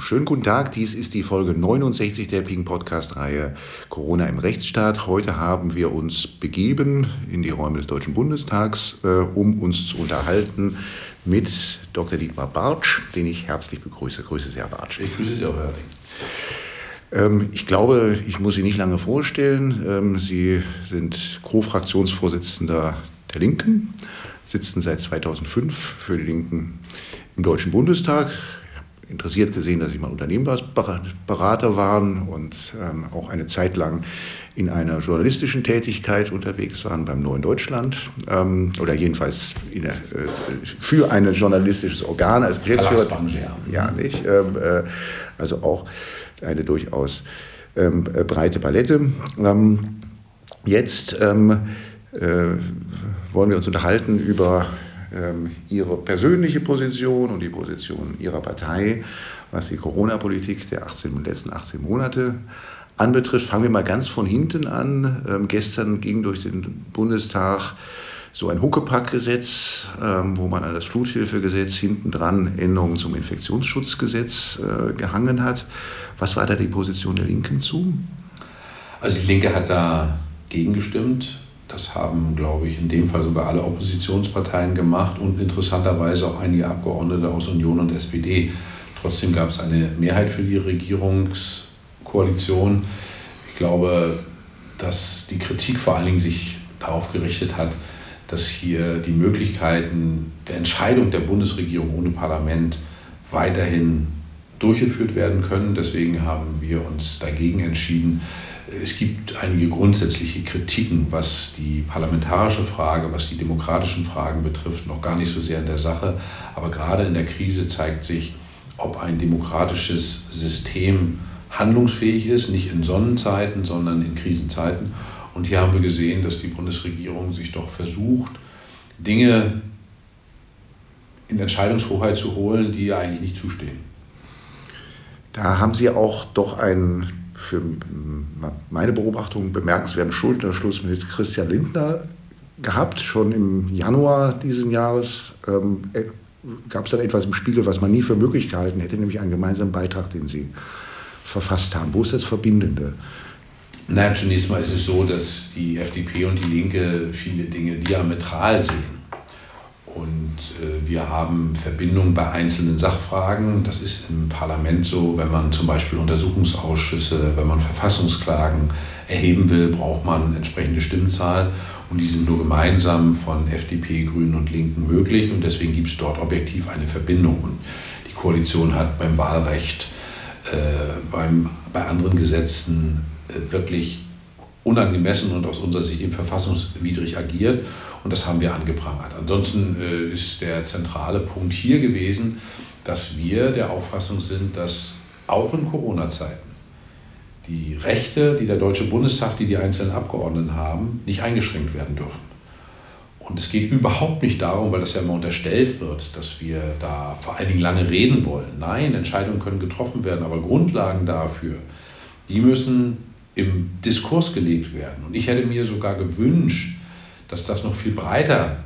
Schönen guten Tag. Dies ist die Folge 69 der Ping Podcast-Reihe Corona im Rechtsstaat. Heute haben wir uns begeben in die Räume des Deutschen Bundestags, äh, um uns zu unterhalten mit Dr. Dietmar Bartsch, den ich herzlich begrüße. Grüße sehr, Bartsch. Ich grüße Sie auch herzlich. Ähm, ich glaube, ich muss Sie nicht lange vorstellen. Ähm, Sie sind Co-Fraktionsvorsitzender der Linken, sitzen seit 2005 für die Linken im Deutschen Bundestag. Interessiert gesehen, dass Sie mal Unternehmensberater waren und ähm, auch eine Zeit lang in einer journalistischen Tätigkeit unterwegs waren beim Neuen Deutschland ähm, oder jedenfalls der, äh, für ein journalistisches Organ als Geschäftsführer. Ja, nicht. Ähm, äh, also auch eine durchaus ähm, breite Palette. Ähm, jetzt ähm, äh, wollen wir uns unterhalten über Ihre persönliche Position und die Position Ihrer Partei, was die Corona-Politik der 18, letzten 18 Monate anbetrifft. Fangen wir mal ganz von hinten an. Ähm, gestern ging durch den Bundestag so ein Huckepack-Gesetz, ähm, wo man an das Fluthilfegesetz hinten dran Änderungen zum Infektionsschutzgesetz äh, gehangen hat. Was war da die Position der Linken zu? Also die Linke hat da gegengestimmt. Das haben, glaube ich, in dem Fall sogar alle Oppositionsparteien gemacht und interessanterweise auch einige Abgeordnete aus Union und SPD. Trotzdem gab es eine Mehrheit für die Regierungskoalition. Ich glaube, dass die Kritik vor allen Dingen sich darauf gerichtet hat, dass hier die Möglichkeiten der Entscheidung der Bundesregierung ohne Parlament weiterhin durchgeführt werden können. Deswegen haben wir uns dagegen entschieden. Es gibt einige grundsätzliche Kritiken, was die parlamentarische Frage, was die demokratischen Fragen betrifft, noch gar nicht so sehr in der Sache. Aber gerade in der Krise zeigt sich, ob ein demokratisches System handlungsfähig ist, nicht in Sonnenzeiten, sondern in Krisenzeiten. Und hier haben wir gesehen, dass die Bundesregierung sich doch versucht, Dinge in Entscheidungshoheit zu holen, die ihr eigentlich nicht zustehen. Da haben Sie auch doch einen für meine Beobachtung bemerkenswerten Schulterschluss mit Christian Lindner gehabt. Schon im Januar dieses Jahres ähm, äh, gab es dann etwas im Spiegel, was man nie für möglich gehalten hätte, nämlich einen gemeinsamen Beitrag, den Sie verfasst haben. Wo ist das Verbindende? Naja, zunächst mal ist es so, dass die FDP und die Linke viele Dinge diametral sehen. Und äh, wir haben Verbindungen bei einzelnen Sachfragen. Das ist im Parlament so, wenn man zum Beispiel Untersuchungsausschüsse, wenn man Verfassungsklagen erheben will, braucht man entsprechende Stimmzahl. Und die sind nur gemeinsam von FDP, Grünen und Linken möglich. Und deswegen gibt es dort objektiv eine Verbindung. Und die Koalition hat beim Wahlrecht, äh, beim, bei anderen Gesetzen äh, wirklich unangemessen und aus unserer Sicht eben verfassungswidrig agiert. Und das haben wir angeprangert. Ansonsten äh, ist der zentrale Punkt hier gewesen, dass wir der Auffassung sind, dass auch in Corona-Zeiten die Rechte, die der Deutsche Bundestag, die die einzelnen Abgeordneten haben, nicht eingeschränkt werden dürfen. Und es geht überhaupt nicht darum, weil das ja immer unterstellt wird, dass wir da vor allen Dingen lange reden wollen. Nein, Entscheidungen können getroffen werden, aber Grundlagen dafür, die müssen im Diskurs gelegt werden. Und ich hätte mir sogar gewünscht, dass das noch viel breiter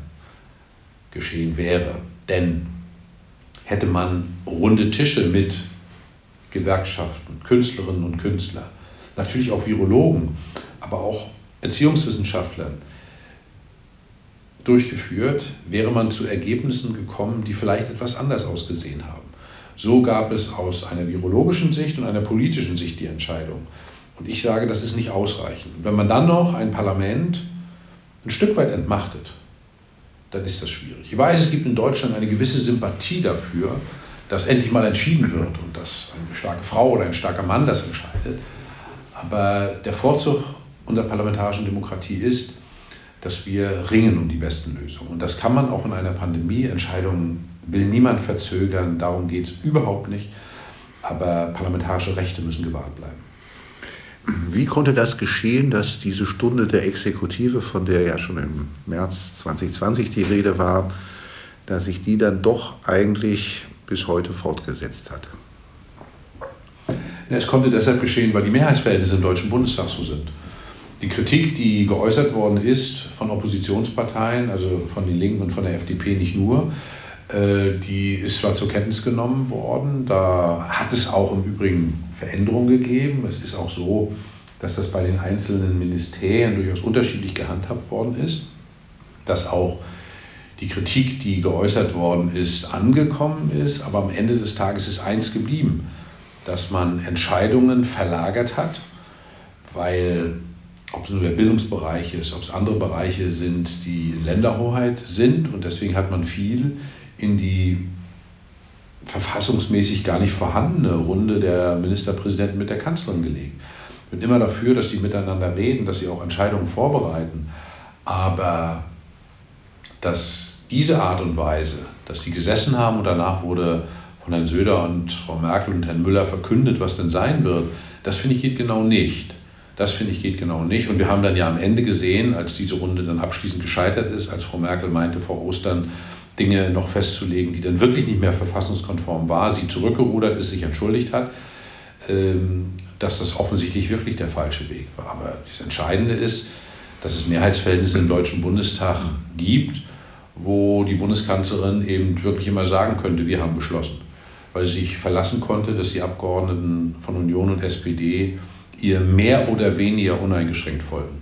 geschehen wäre. Denn hätte man runde Tische mit Gewerkschaften, Künstlerinnen und Künstlern, natürlich auch Virologen, aber auch Erziehungswissenschaftlern durchgeführt, wäre man zu Ergebnissen gekommen, die vielleicht etwas anders ausgesehen haben. So gab es aus einer virologischen Sicht und einer politischen Sicht die Entscheidung. Und ich sage, das ist nicht ausreichend. Wenn man dann noch ein Parlament ein Stück weit entmachtet, dann ist das schwierig. Ich weiß, es gibt in Deutschland eine gewisse Sympathie dafür, dass endlich mal entschieden wird und dass eine starke Frau oder ein starker Mann das entscheidet. Aber der Vorzug unserer parlamentarischen Demokratie ist, dass wir ringen um die besten Lösungen. Und das kann man auch in einer Pandemie. Entscheidungen will niemand verzögern, darum geht es überhaupt nicht. Aber parlamentarische Rechte müssen gewahrt bleiben. Wie konnte das geschehen, dass diese Stunde der Exekutive, von der ja schon im März 2020 die Rede war, dass sich die dann doch eigentlich bis heute fortgesetzt hat? Es konnte deshalb geschehen, weil die Mehrheitsverhältnisse im Deutschen Bundestag so sind. Die Kritik, die geäußert worden ist von Oppositionsparteien, also von den Linken und von der FDP nicht nur, Äh, die ist zwar zur Kenntnis genommen worden, da hat es auch im Übrigen Veränderungen gegeben. Es ist auch so, dass das bei den einzelnen Ministerien durchaus unterschiedlich gehandhabt worden ist, dass auch die Kritik, die geäußert worden ist, angekommen ist, aber am Ende des Tages ist eins geblieben, dass man Entscheidungen verlagert hat, weil ob es nur der Bildungsbereich ist, ob es andere Bereiche sind, die Länderhoheit sind und deswegen hat man viel in die verfassungsmäßig gar nicht vorhandene Runde der Ministerpräsidenten mit der Kanzlerin gelegt. Ich bin immer dafür, dass sie miteinander reden, dass sie auch Entscheidungen vorbereiten. Aber dass diese Art und Weise, dass sie gesessen haben und danach wurde von Herrn Söder und Frau Merkel und Herrn Müller verkündet, was denn sein wird, das finde ich geht genau nicht. Das finde ich geht genau nicht. Und wir haben dann ja am Ende gesehen, als diese Runde dann abschließend gescheitert ist, als Frau Merkel meinte vor Ostern, Dinge noch festzulegen, die dann wirklich nicht mehr verfassungskonform war, sie zurückgerudert ist, sich entschuldigt hat, ähm, dass das offensichtlich wirklich der falsche Weg war. Aber das Entscheidende ist, dass es Mehrheitsverhältnisse im Deutschen Bundestag gibt, wo die Bundeskanzlerin eben wirklich immer sagen könnte, wir haben beschlossen, weil sie sich verlassen konnte, dass die Abgeordneten von Union und SPD ihr mehr oder weniger uneingeschränkt folgen.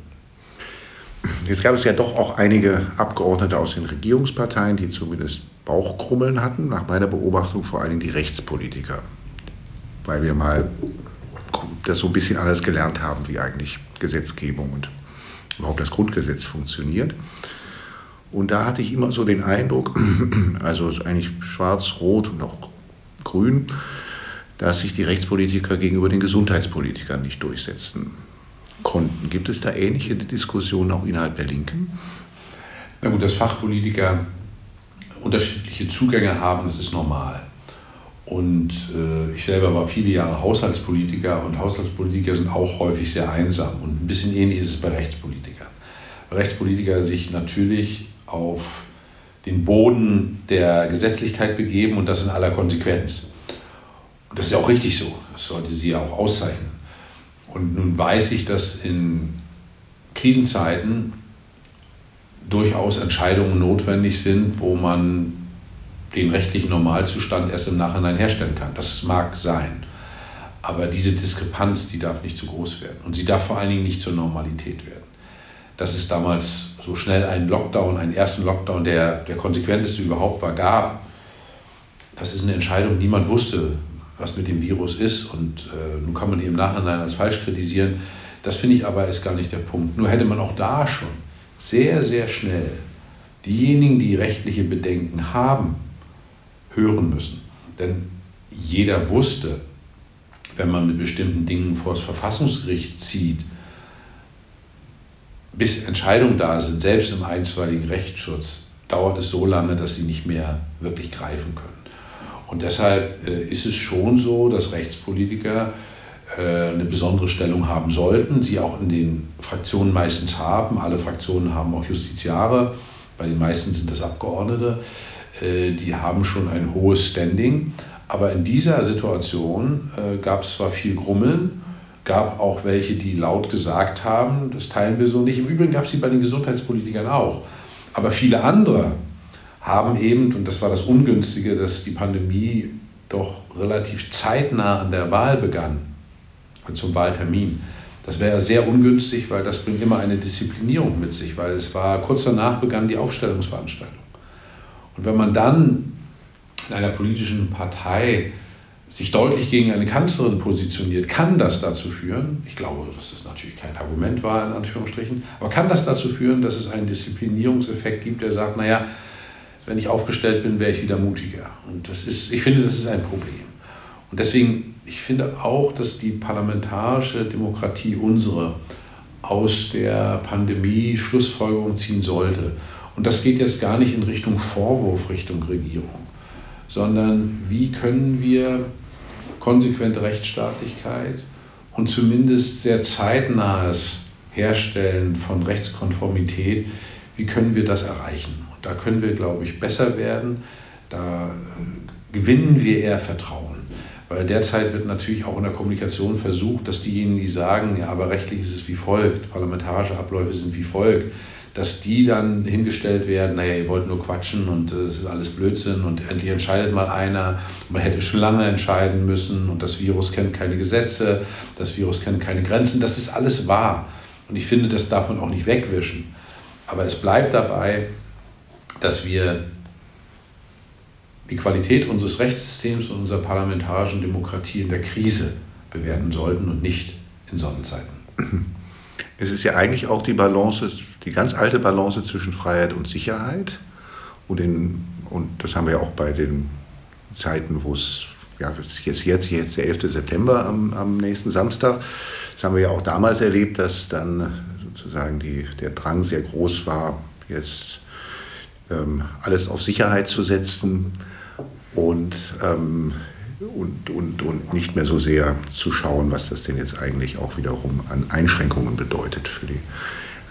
Jetzt gab es ja doch auch einige Abgeordnete aus den Regierungsparteien, die zumindest Bauchkrummeln hatten, nach meiner Beobachtung vor allem die Rechtspolitiker, weil wir mal das so ein bisschen anders gelernt haben, wie eigentlich Gesetzgebung und überhaupt das Grundgesetz funktioniert. Und da hatte ich immer so den Eindruck, also eigentlich schwarz, rot und auch grün, dass sich die Rechtspolitiker gegenüber den Gesundheitspolitikern nicht durchsetzten konnten. Gibt es da ähnliche Diskussionen auch innerhalb der Linken? Na gut, dass Fachpolitiker unterschiedliche Zugänge haben, das ist normal. Und äh, ich selber war viele Jahre Haushaltspolitiker und Haushaltspolitiker sind auch häufig sehr einsam. Und ein bisschen ähnlich ist es bei Rechtspolitikern. Rechtspolitiker sich natürlich auf den Boden der Gesetzlichkeit begeben und das in aller Konsequenz. Und das ist ja auch richtig so. Das sollte sie ja auch auszeichnen. Und nun weiß ich, dass in Krisenzeiten durchaus Entscheidungen notwendig sind, wo man den rechtlichen Normalzustand erst im Nachhinein herstellen kann. Das mag sein. Aber diese Diskrepanz, die darf nicht zu groß werden. Und sie darf vor allen Dingen nicht zur Normalität werden. Dass es damals so schnell einen Lockdown, einen ersten Lockdown, der der konsequenteste überhaupt war, gab, das ist eine Entscheidung, niemand wusste, was mit dem Virus ist. Und äh, nun kann man die im Nachhinein als falsch kritisieren. Das finde ich aber ist gar nicht der Punkt. Nur hätte man auch da schon sehr, sehr schnell diejenigen, die rechtliche Bedenken haben, hören müssen. Denn jeder wusste, wenn man mit bestimmten Dingen vor das Verfassungsgericht zieht, bis Entscheidungen da sind, selbst im einstweiligen Rechtsschutz, dauert es so lange, dass sie nicht mehr wirklich greifen können. Und deshalb äh, ist es schon so, dass Rechtspolitiker äh, eine besondere Stellung haben sollten, sie auch in den Fraktionen meistens haben. Alle Fraktionen haben auch Justiziare, bei den meisten sind das Abgeordnete, äh, die haben schon ein hohes Standing. Aber in dieser Situation gab es zwar viel Grummeln, gab auch welche, die laut gesagt haben, das teilen wir so nicht. Im Übrigen gab es sie bei den Gesundheitspolitikern auch. Aber viele andere haben eben, und das war das Ungünstige, dass die Pandemie doch relativ zeitnah an der Wahl begann, zum Wahltermin. Das wäre sehr ungünstig, weil das bringt immer eine Disziplinierung mit sich, weil es war kurz danach begann die Aufstellungsveranstaltung. Und wenn man dann in einer politischen Partei sich deutlich gegen eine Kanzlerin positioniert, kann das dazu führen, ich glaube, dass das natürlich kein Argument war in Anführungsstrichen, aber kann das dazu führen, dass es einen Disziplinierungseffekt gibt, der sagt, naja, wenn ich aufgestellt bin, wäre ich wieder mutiger. Und das ist, ich finde, das ist ein Problem. Und deswegen, ich finde auch, dass die parlamentarische Demokratie unsere aus der Pandemie Schlussfolgerung ziehen sollte. Und das geht jetzt gar nicht in Richtung Vorwurf, Richtung Regierung, sondern wie können wir konsequente Rechtsstaatlichkeit und zumindest sehr zeitnahes Herstellen von Rechtskonformität, wie können wir das erreichen? Da können wir, glaube ich, besser werden. Da äh, gewinnen wir eher Vertrauen. Weil derzeit wird natürlich auch in der Kommunikation versucht, dass diejenigen, die sagen, ja, aber rechtlich ist es wie folgt, parlamentarische Abläufe sind wie folgt, dass die dann hingestellt werden, naja, ihr wollt nur quatschen und es äh, ist alles Blödsinn und endlich entscheidet mal einer. Man hätte schon lange entscheiden müssen und das Virus kennt keine Gesetze, das Virus kennt keine Grenzen. Das ist alles wahr. Und ich finde, das darf man auch nicht wegwischen. Aber es bleibt dabei, dass wir die Qualität unseres Rechtssystems und unserer parlamentarischen Demokratie in der Krise bewerten sollten und nicht in Sonnenzeiten. Es ist ja eigentlich auch die Balance, die ganz alte Balance zwischen Freiheit und Sicherheit. Und, in, und das haben wir ja auch bei den Zeiten, wo es, ja, jetzt, jetzt, jetzt der 11. September am, am nächsten Samstag, das haben wir ja auch damals erlebt, dass dann sozusagen die, der Drang sehr groß war, jetzt alles auf Sicherheit zu setzen und, ähm, und, und, und nicht mehr so sehr zu schauen, was das denn jetzt eigentlich auch wiederum an Einschränkungen bedeutet für die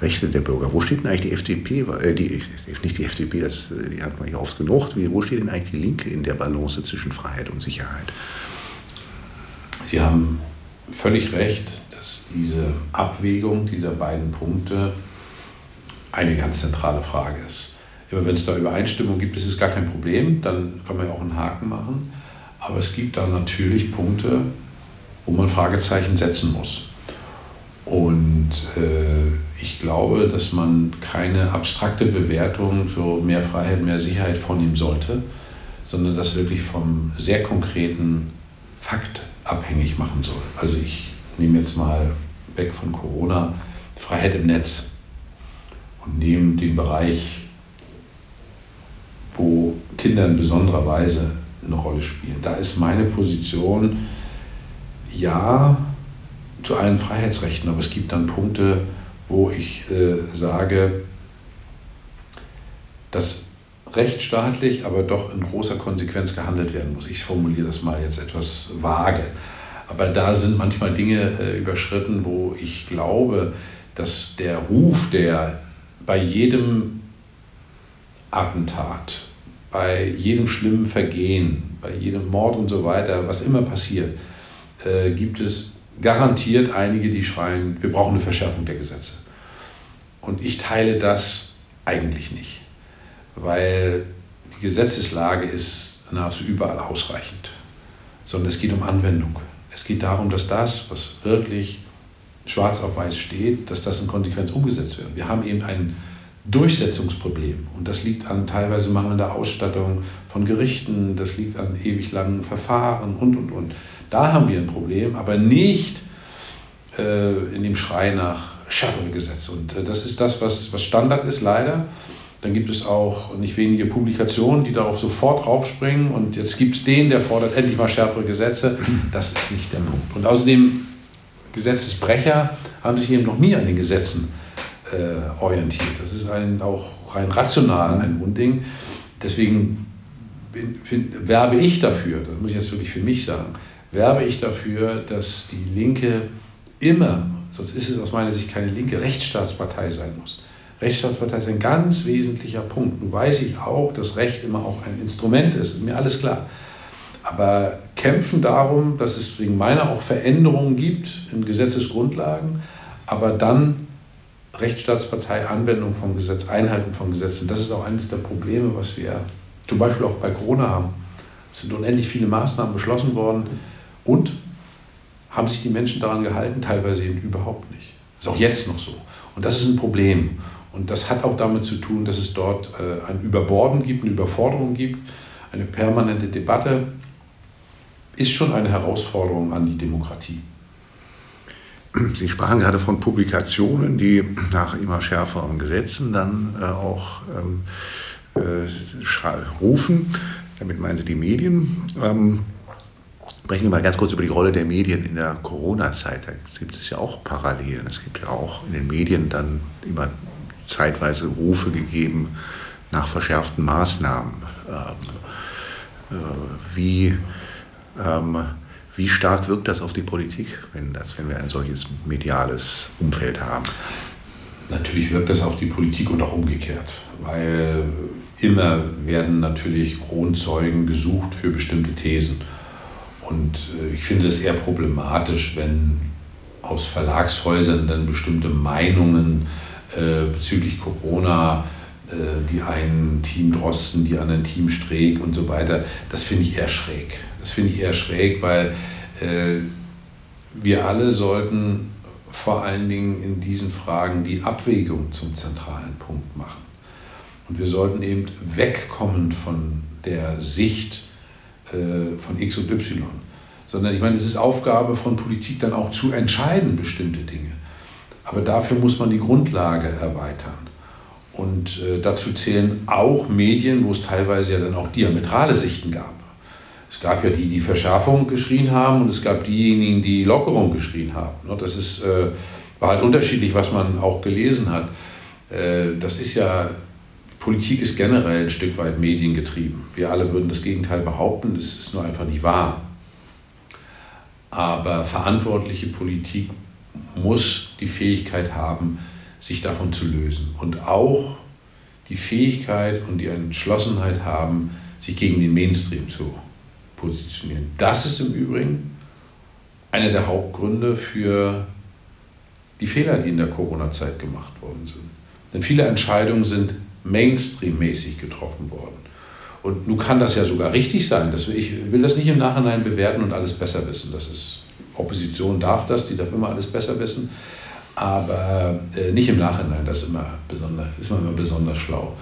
Rechte der Bürger. Wo steht denn eigentlich die FDP, äh, die, nicht die FDP, das, die hat man ja oft genug, wo steht denn eigentlich die Linke in der Balance zwischen Freiheit und Sicherheit? Sie haben völlig recht, dass diese Abwägung dieser beiden Punkte eine ganz zentrale Frage ist. Immer wenn es da Übereinstimmung gibt, ist es gar kein Problem, dann kann man ja auch einen Haken machen. Aber es gibt da natürlich Punkte, wo man Fragezeichen setzen muss. Und äh, ich glaube, dass man keine abstrakte Bewertung so mehr Freiheit, mehr Sicherheit vornehmen sollte, sondern das wirklich vom sehr konkreten Fakt abhängig machen soll. Also ich nehme jetzt mal weg von Corona Freiheit im Netz und nehme den Bereich wo Kinder in besonderer Weise eine Rolle spielen. Da ist meine Position ja zu allen Freiheitsrechten, aber es gibt dann Punkte, wo ich äh, sage, dass rechtsstaatlich, aber doch in großer Konsequenz gehandelt werden muss. Ich formuliere das mal jetzt etwas vage. Aber da sind manchmal Dinge äh, überschritten, wo ich glaube, dass der Ruf, der bei jedem Attentat, bei jedem schlimmen Vergehen, bei jedem Mord und so weiter, was immer passiert, äh, gibt es garantiert einige, die schreien, wir brauchen eine Verschärfung der Gesetze. Und ich teile das eigentlich nicht, weil die Gesetzeslage ist nahezu überall ausreichend, sondern es geht um Anwendung. Es geht darum, dass das, was wirklich schwarz auf weiß steht, dass das in Konsequenz umgesetzt wird. Wir haben eben einen Durchsetzungsproblem. Und das liegt an teilweise mangelnder Ausstattung von Gerichten, das liegt an ewig langen Verfahren und, und, und. Da haben wir ein Problem, aber nicht äh, in dem Schrei nach schärferen Gesetz. Und äh, das ist das, was, was Standard ist, leider. Dann gibt es auch nicht wenige Publikationen, die darauf sofort raufspringen. Und jetzt gibt es den, der fordert endlich mal schärfere Gesetze. Das ist nicht der Punkt. Und außerdem, Gesetzesbrecher haben sich eben noch nie an den Gesetzen äh, orientiert. Das ist ein, auch rein rational ein Unding. Deswegen bin, bin, werbe ich dafür, das muss ich jetzt wirklich für mich sagen, werbe ich dafür, dass die Linke immer, sonst ist es aus meiner Sicht keine linke Rechtsstaatspartei sein muss. Rechtsstaatspartei ist ein ganz wesentlicher Punkt. Nun weiß ich auch, dass Recht immer auch ein Instrument ist, ist mir alles klar. Aber kämpfen darum, dass es wegen meiner auch Veränderungen gibt in Gesetzesgrundlagen, aber dann Rechtsstaatspartei, Anwendung vom Gesetz, Einhalten von Gesetzen. Das ist auch eines der Probleme, was wir zum Beispiel auch bei Corona haben. Es sind unendlich viele Maßnahmen beschlossen worden und haben sich die Menschen daran gehalten? Teilweise eben überhaupt nicht. Das ist auch jetzt noch so. Und das ist ein Problem. Und das hat auch damit zu tun, dass es dort äh, ein Überborden gibt, eine Überforderung gibt, eine permanente Debatte. Ist schon eine Herausforderung an die Demokratie. Sie sprachen gerade von Publikationen, die nach immer schärferen Gesetzen dann äh, auch ähm, äh, rufen. Damit meinen Sie die Medien. Ähm, sprechen wir mal ganz kurz über die Rolle der Medien in der Corona-Zeit. Da gibt es ja auch Parallelen. Es gibt ja auch in den Medien dann immer zeitweise Rufe gegeben nach verschärften Maßnahmen. Ähm, äh, wie ähm, wie stark wirkt das auf die Politik, wenn, das, wenn wir ein solches mediales Umfeld haben? Natürlich wirkt das auf die Politik und auch umgekehrt, weil immer werden natürlich Kronzeugen gesucht für bestimmte Thesen. Und äh, ich finde es eher problematisch, wenn aus Verlagshäusern dann bestimmte Meinungen äh, bezüglich Corona, äh, die einen Team Drosten, die anderen Team Streeck und so weiter. Das finde ich eher schräg. Das finde ich eher schräg, weil äh, wir alle sollten vor allen Dingen in diesen Fragen die Abwägung zum zentralen Punkt machen. Und wir sollten eben wegkommen von der Sicht äh, von X und Y, sondern ich meine, es ist Aufgabe von Politik dann auch zu entscheiden, bestimmte Dinge. Aber dafür muss man die Grundlage erweitern. Und äh, dazu zählen auch Medien, wo es teilweise ja dann auch diametrale Sichten gab. Es gab ja die, die Verschärfung geschrien haben und es gab diejenigen, die Lockerung geschrien haben. Ne, das ist, äh, war halt unterschiedlich, was man auch gelesen hat. Äh, das ist ja, Politik ist generell ein Stück weit mediengetrieben. Wir alle würden das Gegenteil behaupten, das ist nur einfach nicht wahr. Aber verantwortliche Politik muss die Fähigkeit haben, sich davon zu lösen und auch die Fähigkeit und die Entschlossenheit haben, sich gegen den Mainstream zu positionieren. Das ist im Übrigen einer der Hauptgründe für die Fehler, die in der Corona-Zeit gemacht worden sind. Denn viele Entscheidungen sind Mainstream-mäßig getroffen worden. Und nun kann das ja sogar richtig sein. Das, ich will das nicht im Nachhinein bewerten und alles besser wissen. Das ist, Opposition darf das, die darf immer alles besser wissen. Aber äh, nicht im Nachhinein, das ist immer, besonders, ist immer besonders schlau.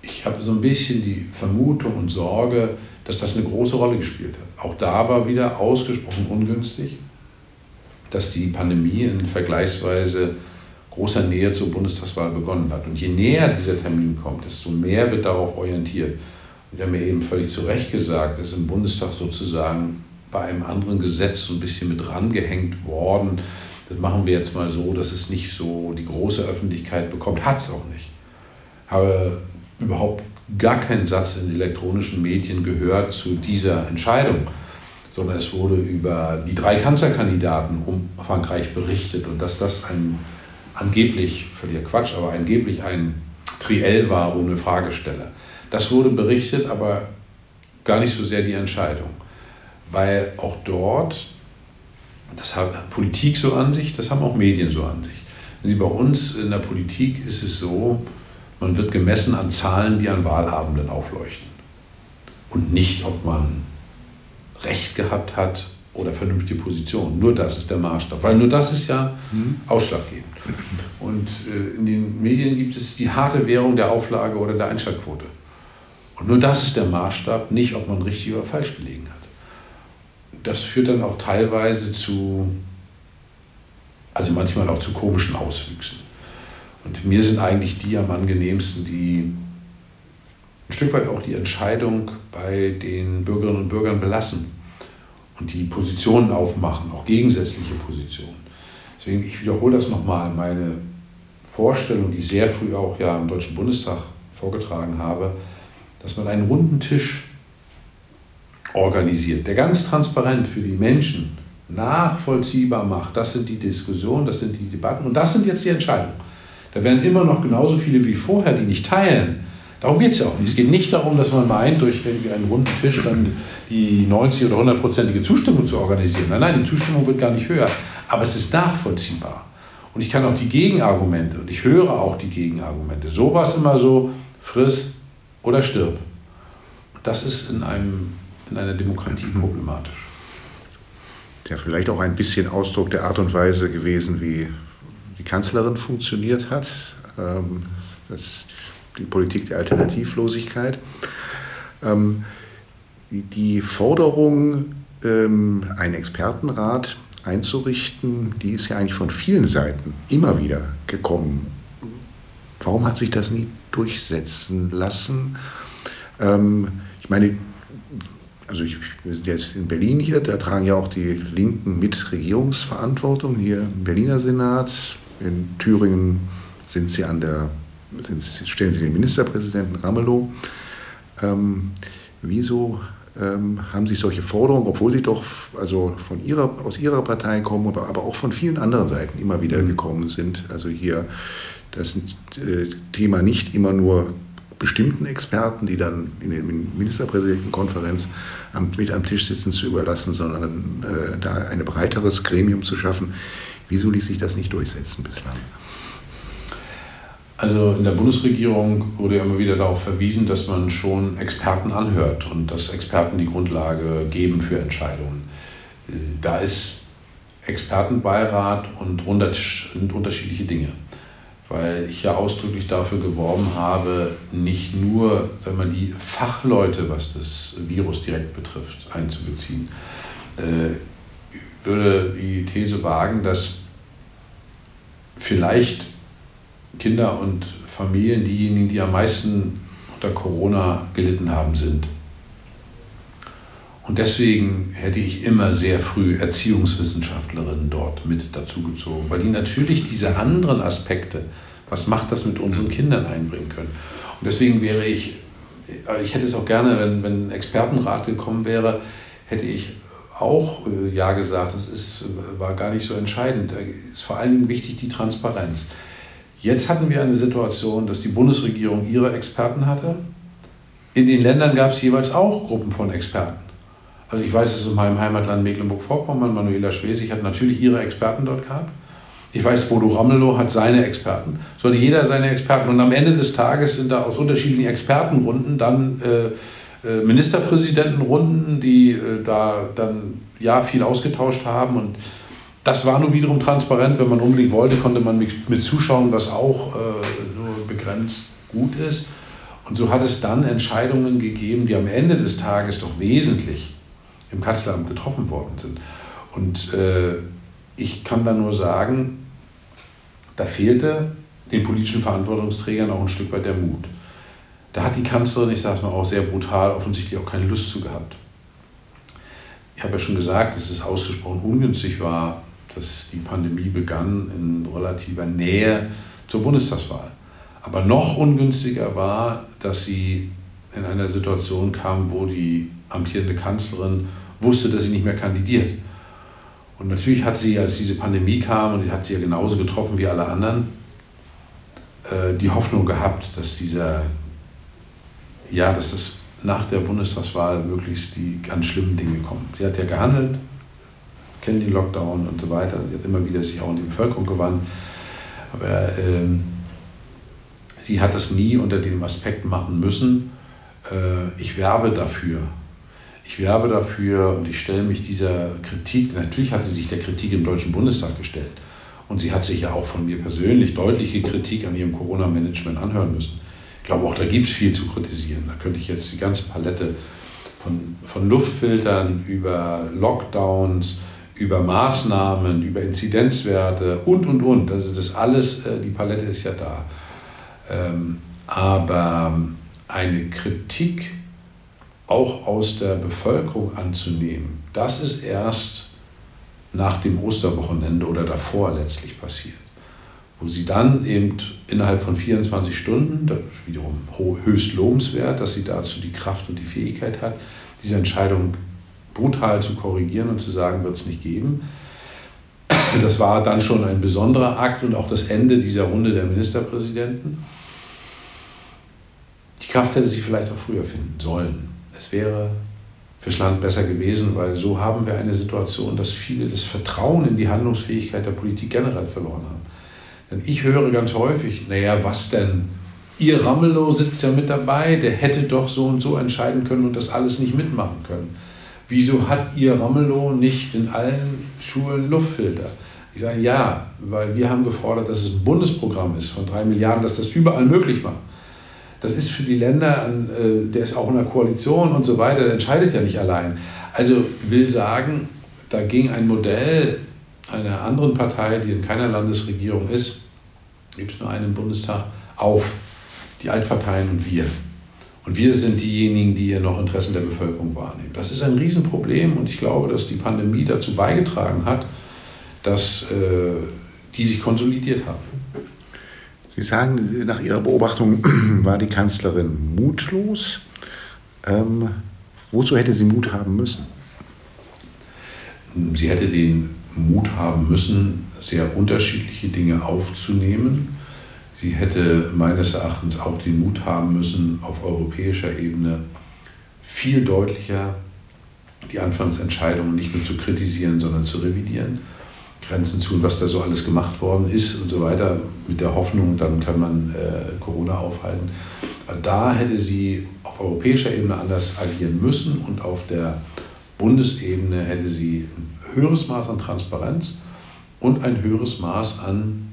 Ich habe so ein bisschen die Vermutung und Sorge, dass das eine große Rolle gespielt hat. Auch da war wieder ausgesprochen ungünstig, dass die Pandemie in vergleichsweise großer Nähe zur Bundestagswahl begonnen hat. Und je näher dieser Termin kommt, desto mehr wird darauf orientiert. Und ich habe mir eben völlig zu Recht gesagt, dass im Bundestag sozusagen bei einem anderen Gesetz so ein bisschen mit rangehängt worden. Das machen wir jetzt mal so, dass es nicht so die große Öffentlichkeit bekommt. Hat es auch nicht. Habe überhaupt gar keinen Satz in elektronischen Medien gehört zu dieser Entscheidung, sondern es wurde über die drei Kanzlerkandidaten um Frankreich berichtet und dass das ein angeblich, völliger Quatsch, aber angeblich ein Triell war ohne Fragesteller. Das wurde berichtet, aber gar nicht so sehr die Entscheidung, weil auch dort, das hat Politik so an sich, das haben auch Medien so an sich. Bei uns in der Politik ist es so, man wird gemessen an Zahlen, die an Wahlabenden aufleuchten. Und nicht, ob man Recht gehabt hat oder vernünftige Position. Nur das ist der Maßstab. Weil nur das ist ja mhm. ausschlaggebend. Und äh, in den Medien gibt es die harte Währung der Auflage oder der Einschaltquote. Und nur das ist der Maßstab, nicht ob man richtig oder falsch gelegen hat. Das führt dann auch teilweise zu, also manchmal auch zu komischen Auswüchsen. Und mir sind eigentlich die am angenehmsten, die ein Stück weit auch die Entscheidung bei den Bürgerinnen und Bürgern belassen und die Positionen aufmachen, auch gegensätzliche Positionen. Deswegen, ich wiederhole das nochmal, meine Vorstellung, die ich sehr früh auch ja im Deutschen Bundestag vorgetragen habe, dass man einen runden Tisch organisiert, der ganz transparent für die Menschen nachvollziehbar macht. Das sind die Diskussionen, das sind die Debatten und das sind jetzt die Entscheidungen. Da werden immer noch genauso viele wie vorher, die nicht teilen. Darum geht es ja auch nicht. Es geht nicht darum, dass man meint, durch einen runden Tisch dann die 90 oder 100-prozentige Zustimmung zu organisieren. Nein, nein, die Zustimmung wird gar nicht höher. Aber es ist nachvollziehbar. Und ich kann auch die Gegenargumente, und ich höre auch die Gegenargumente. So war es immer so, friss oder stirb. Das ist in, einem, in einer Demokratie mhm. problematisch. Ja, vielleicht auch ein bisschen Ausdruck der Art und Weise gewesen, wie die Kanzlerin funktioniert hat. Ähm, das, die Politik der Alternativlosigkeit. Ähm, die Forderung, ähm, einen Expertenrat einzurichten, die ist ja eigentlich von vielen Seiten immer wieder gekommen. Warum hat sich das nie durchsetzen lassen? Ich meine, also ich, wir sind jetzt in Berlin hier, da tragen ja auch die Linken mit Regierungsverantwortung, hier im Berliner Senat, in Thüringen sind sie an der, sind, stellen sie den Ministerpräsidenten Ramelow. Ähm, wieso ähm, haben sich solche Forderungen, obwohl sie doch also von ihrer, aus ihrer Partei kommen, aber, aber auch von vielen anderen Seiten immer wieder mhm. gekommen sind, also hier das äh, Thema nicht immer nur bestimmten Experten, die dann in der Ministerpräsidentenkonferenz am, mit am Tisch sitzen, zu überlassen, sondern äh, da ein breiteres Gremium zu schaffen, Wieso ließ sich das nicht durchsetzen bislang? Also in der Bundesregierung wurde ja immer wieder darauf verwiesen, dass man schon Experten anhört und dass Experten die Grundlage geben für Entscheidungen. Da ist Expertenbeirat und unterschiedliche Dinge. Weil ich ja ausdrücklich dafür geworben habe, nicht nur sagen wir, die Fachleute, was das Virus direkt betrifft, einzubeziehen. Ich würde die These wagen, dass vielleicht Kinder und Familien diejenigen, die am meisten unter Corona gelitten haben, sind. Und deswegen hätte ich immer sehr früh Erziehungswissenschaftlerinnen dort mit dazugezogen, weil die natürlich diese anderen Aspekte, was macht das mit unseren Kindern einbringen können. Und deswegen wäre ich, ich hätte es auch gerne, wenn, wenn ein Expertenrat gekommen wäre, hätte ich auch äh, Ja gesagt. Das ist, war gar nicht so entscheidend. Da ist vor allen Dingen wichtig die Transparenz. Jetzt hatten wir eine Situation, dass die Bundesregierung ihre Experten hatte. In den Ländern gab es jeweils auch Gruppen von Experten. Also ich weiß es in meinem Heimatland Mecklenburg-Vorpommern, Manuela Schwesig hat natürlich ihre Experten dort gehabt. Ich weiß, Bodo Ramelow hat seine Experten. Sollte jeder seine Experten. Und am Ende des Tages sind da aus unterschiedlichen Expertenrunden dann äh, Ministerpräsidentenrunden, die äh, da dann ja viel ausgetauscht haben und das war nun wiederum transparent. Wenn man unbedingt wollte, konnte man mit zuschauen, was auch äh, nur begrenzt gut ist. Und so hat es dann Entscheidungen gegeben, die am Ende des Tages doch wesentlich im Kanzleramt getroffen worden sind. Und äh, ich kann da nur sagen, da fehlte den politischen Verantwortungsträgern auch ein Stück weit der Mut. Da hat die Kanzlerin, ich sage es mal auch sehr brutal, offensichtlich auch keine Lust zu gehabt. Ich habe ja schon gesagt, dass es ausgesprochen ungünstig war, dass die Pandemie begann in relativer Nähe zur Bundestagswahl. Aber noch ungünstiger war, dass sie in einer Situation kam, wo die amtierende Kanzlerin wusste, dass sie nicht mehr kandidiert. Und natürlich hat sie, als diese Pandemie kam, und die hat sie ja genauso getroffen wie alle anderen, äh, die Hoffnung gehabt, dass dieser, ja, dass das nach der Bundestagswahl möglichst die ganz schlimmen Dinge kommen. Sie hat ja gehandelt, kennen den Lockdown und so weiter. Sie hat immer wieder sich auch in die Bevölkerung gewandt. Aber ähm, sie hat das nie unter dem Aspekt machen müssen, äh, ich werbe dafür. Ich werbe dafür und ich stelle mich dieser Kritik, natürlich hat sie sich der Kritik im Deutschen Bundestag gestellt. Und sie hat sich ja auch von mir persönlich deutliche Kritik an ihrem Corona-Management anhören müssen. Ich glaube, auch da gibt es viel zu kritisieren. Da könnte ich jetzt die ganze Palette von, von Luftfiltern über Lockdowns, über Maßnahmen, über Inzidenzwerte und, und, und. Also das alles, äh, die Palette ist ja da. Ähm, aber eine Kritik auch aus der Bevölkerung anzunehmen, das ist erst nach dem Osterwochenende oder davor letztlich passiert. Wo sie dann eben innerhalb von 24 Stunden, das ist wiederum höchst lobenswert, dass sie dazu die Kraft und die Fähigkeit hat, diese Entscheidung brutal zu korrigieren und zu sagen, wird es nicht geben. Das war dann schon ein besonderer Akt und auch das Ende dieser Runde der Ministerpräsidenten. Die Kraft hätte sie vielleicht auch früher finden sollen. Es wäre fürs Land besser gewesen, weil so haben wir eine Situation, dass viele das Vertrauen in die Handlungsfähigkeit der Politik generell verloren haben. Denn ich höre ganz häufig, naja, was denn? Ihr Ramelow sitzt ja mit dabei, der hätte doch so und so entscheiden können und das alles nicht mitmachen können wieso hat Ihr Ramelow nicht in allen Schulen Luftfilter? Ich sage ja, weil wir haben gefordert, dass es ein Bundesprogramm ist von drei Milliarden, dass das überall möglich macht. Das ist für die Länder, äh, der ist auch in der Koalition und so weiter, der entscheidet ja nicht allein. Also will sagen, da ging ein Modell einer anderen Partei, die in keiner Landesregierung ist, gibt es nur einen im Bundestag, auf. Die Altparteien und wir. Und wir sind diejenigen, die hier noch Interessen der Bevölkerung wahrnehmen. Das ist ein Riesenproblem und ich glaube, dass die Pandemie dazu beigetragen hat, dass äh, die sich konsolidiert haben. Sie sagen, nach Ihrer Beobachtung war die Kanzlerin mutlos. Ähm, wozu hätte sie Mut haben müssen? Sie hätte den Mut haben müssen, sehr unterschiedliche Dinge aufzunehmen Sie hätte meines Erachtens auch den Mut haben müssen, auf europäischer Ebene viel deutlicher die Anfangsentscheidungen nicht nur zu kritisieren, sondern zu revidieren. Grenzen zu und was da so alles gemacht worden ist und so weiter, mit der Hoffnung, dann kann man äh, Corona aufhalten. Da hätte sie auf europäischer Ebene anders agieren müssen und auf der Bundesebene hätte sie höheres Maß an Transparenz und ein höheres Maß an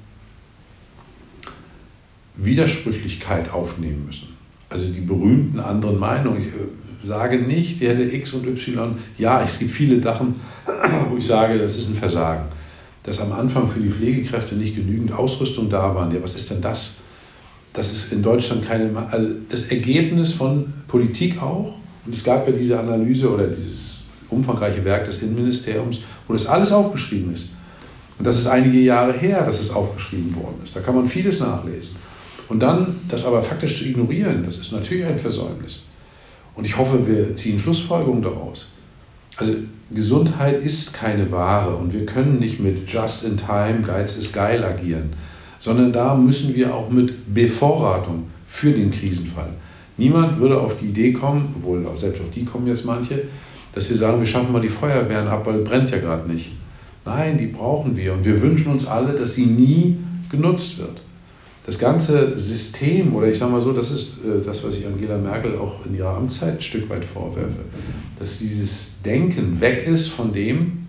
Widersprüchlichkeit aufnehmen müssen. Also die berühmten anderen Meinungen. Ich äh, sage nicht, die hätte X und Y. Ja, es gibt viele Sachen, wo ich sage, das ist ein Versagen. Dass am Anfang für die Pflegekräfte nicht genügend Ausrüstung da waren. Ja, was ist denn das? Das ist in Deutschland keine. Also das Ergebnis von Politik auch. Und es gab ja diese Analyse oder dieses umfangreiche Werk des Innenministeriums, wo das alles aufgeschrieben ist. Und das ist einige Jahre her, dass es aufgeschrieben worden ist. Da kann man vieles nachlesen. Und dann das aber faktisch zu ignorieren, das ist natürlich ein Versäumnis. Und ich hoffe, wir ziehen Schlussfolgerungen daraus. Also Gesundheit ist keine Ware und wir können nicht mit Just in Time, Geiz ist geil agieren, sondern da müssen wir auch mit Bevorratung für den Krisenfall. Niemand würde auf die Idee kommen, obwohl selbst auf die kommen jetzt manche, dass wir sagen, wir schaffen mal die Feuerwehren ab, weil es brennt ja gerade nicht. Nein, die brauchen wir und wir wünschen uns alle, dass sie nie genutzt wird. Das ganze System, oder ich sage mal so, das ist äh, das, was ich Angela Merkel auch in ihrer Amtszeit ein Stück weit vorwerfe, dass dieses Denken weg ist von dem,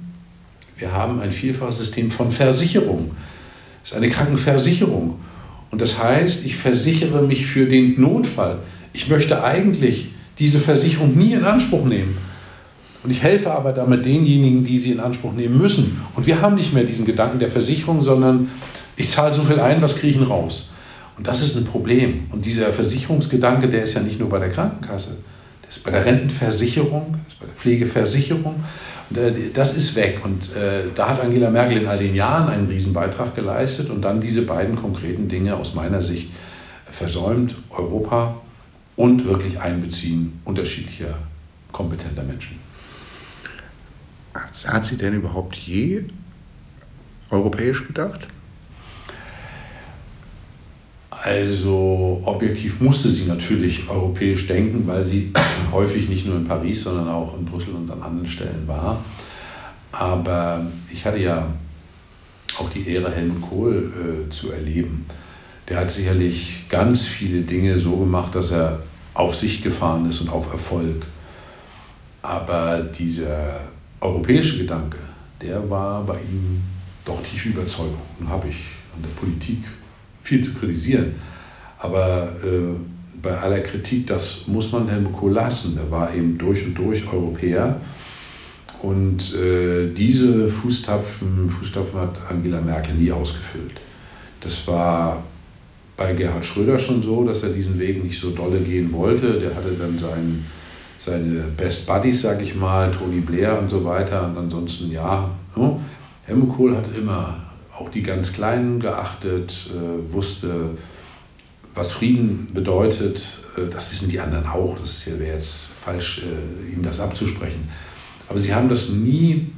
wir haben ein vielfaches System von Versicherung. Das ist eine Krankenversicherung. Und das heißt, ich versichere mich für den Notfall. Ich möchte eigentlich diese Versicherung nie in Anspruch nehmen. Und ich helfe aber damit denjenigen, die sie in Anspruch nehmen müssen. Und wir haben nicht mehr diesen Gedanken der Versicherung, sondern ich zahle so viel ein, was kriege ich denn raus? Und das ist ein Problem. Und dieser Versicherungsgedanke, der ist ja nicht nur bei der Krankenkasse, der ist bei der Rentenversicherung, der ist bei der Pflegeversicherung. Und, äh, das ist weg. Und äh, da hat Angela Merkel in all den Jahren einen Riesenbeitrag geleistet und dann diese beiden konkreten Dinge aus meiner Sicht versäumt, Europa und wirklich Einbeziehen unterschiedlicher kompetenter Menschen. Hat sie denn überhaupt je europäisch gedacht? Also objektiv musste sie natürlich europäisch denken, weil sie häufig nicht nur in Paris, sondern auch in Brüssel und an anderen Stellen war. Aber ich hatte ja auch die Ehre, Helmut Kohl äh, zu erleben. Der hat sicherlich ganz viele Dinge so gemacht, dass er auf Sicht gefahren ist und auf Erfolg. Aber dieser europäische Gedanke, der war bei ihm doch tief überzeugt. Und habe ich an der Politik viel zu kritisieren. Aber äh, bei aller Kritik, das muss man Helmut Kohl lassen. Er war eben durch und durch Europäer. Und äh, diese Fußtapfen, Fußtapfen hat Angela Merkel nie ausgefüllt. Das war bei Gerhard Schröder schon so, dass er diesen Weg nicht so dolle gehen wollte. Der hatte dann seinen, seine Best Buddies, sag ich mal, Tony Blair und so weiter. Und ansonsten, ja, ne? Helmut Kohl hat immer auch die ganz Kleinen geachtet, äh, wusste, was Frieden bedeutet. Äh, das wissen die anderen auch. Das ja, wäre jetzt falsch, äh, ihnen das abzusprechen. Aber sie haben das nie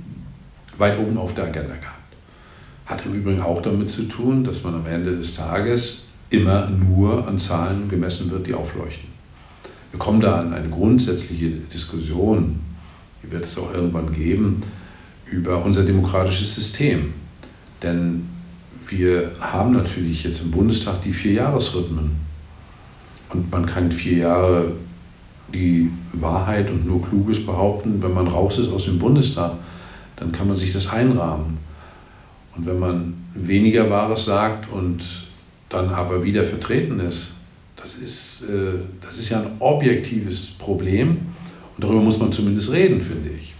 weit oben auf der Agenda gehabt. Hat im Übrigen auch damit zu tun, dass man am Ende des Tages immer nur an Zahlen gemessen wird, die aufleuchten. Wir kommen da an eine grundsätzliche Diskussion, die wird es auch irgendwann geben, über unser demokratisches System. Denn wir haben natürlich jetzt im Bundestag die Vierjahresrhythmen. Und man kann vier Jahre die Wahrheit und nur Kluges behaupten. Wenn man raus ist aus dem Bundestag, dann kann man sich das einrahmen. Und wenn man weniger Wahres sagt und dann aber wieder vertreten ist, das ist, äh, das ist ja ein objektives Problem. Und darüber muss man zumindest reden, finde ich.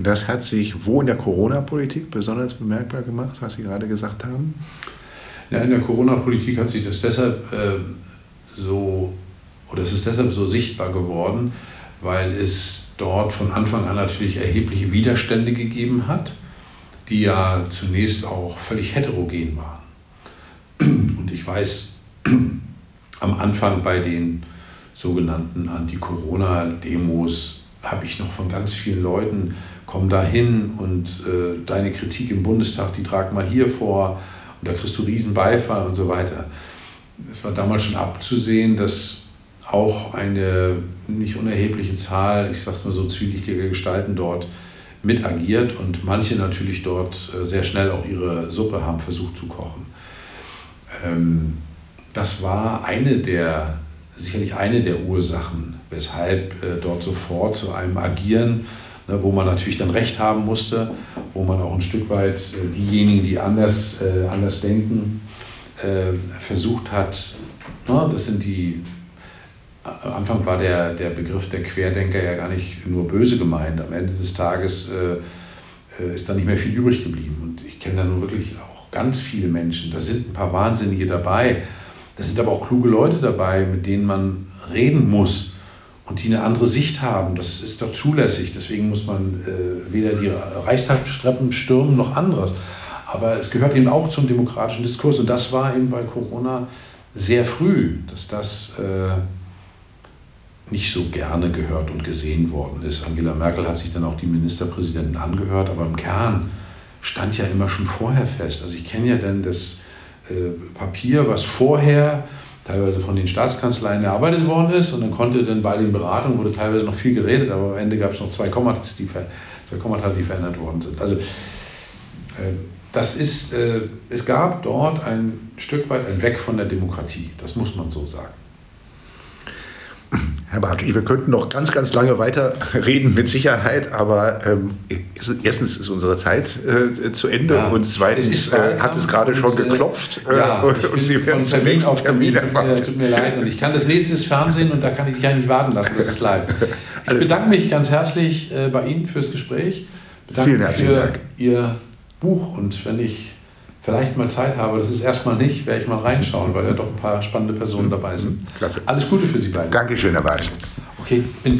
Das hat sich wo in der Corona-Politik besonders bemerkbar gemacht, was Sie gerade gesagt haben? Ja, in der Corona-Politik hat sich das deshalb äh, so, oder es ist deshalb so sichtbar geworden, weil es dort von Anfang an natürlich erhebliche Widerstände gegeben hat, die ja zunächst auch völlig heterogen waren. Und ich weiß, am Anfang bei den sogenannten Anti-Corona-Demos habe ich noch von ganz vielen Leuten komm da hin und äh, deine Kritik im Bundestag, die trag mal hier vor und da kriegst du riesen Beifall und so weiter. Es war damals schon abzusehen, dass auch eine nicht unerhebliche Zahl, ich sag's mal so, zwielichtiger Gestalten dort mit agiert und manche natürlich dort äh, sehr schnell auch ihre Suppe haben versucht zu kochen. Ähm, das war eine der, sicherlich eine der Ursachen, weshalb äh, dort sofort zu einem Agieren, ne, wo man natürlich dann Recht haben musste, wo man auch ein Stück weit äh, diejenigen, die anders, anders denken, versucht hat, ne, das sind die am Anfang war der, der Begriff der Querdenker ja gar nicht nur böse gemeint. Am Ende des Tages äh, äh, ist da nicht mehr viel übrig geblieben. Und ich kenne da nun wirklich ganz viele Menschen. Da sind ein paar Wahnsinnige dabei. Da sind aber auch kluge Leute dabei, mit denen man reden muss und die eine andere Sicht haben. Das ist doch zulässig. Deswegen muss man äh, weder die Reichstagstreppen stürmen noch anderes. Aber es gehört eben auch zum demokratischen Diskurs. Und das war eben bei Corona sehr früh, dass das äh, nicht so gerne gehört und gesehen worden ist. Angela Merkel hat sich dann auch die Ministerpräsidenten angehört, aber im Kern stand ja immer schon vorher fest. Also ich kenne ja dann das äh, Papier, was vorher teilweise von den Staatskanzleien erarbeitet worden ist und dann konnte dann bei den Beratungen wurde teilweise noch viel geredet, aber am Ende gab es noch zwei Kommata, die, zwei Kommata, die verändert worden sind. Also äh, das ist, äh, es gab dort ein Stück weit ein Weg von der Demokratie, das muss man so sagen. Herr Bartsch, wir könnten noch ganz, ganz lange weiter reden, mit Sicherheit, aber ähm, erstens ist unsere Zeit äh, zu Ende ja, und zweitens äh, hat es gerade schon äh, geklopft äh, ja, und, und Sie werden zum nächsten Termin erwartet. Tut, tut mir leid und ich kann das nächste Fernsehen und da kann ich dich eigentlich warten lassen, das ist live. Ich bedanke mich ganz herzlich äh, bei Ihnen fürs Gespräch. Bedanke Vielen herzlichen für Dank. Ihr Buch und wenn ich vielleicht mal Zeit habe, das ist erstmal nicht, werde ich mal reinschauen, weil ja doch ein paar spannende Personen dabei sind. Klasse. Alles Gute für Sie beide. Dankeschön, Herr Barsch. Okay, bin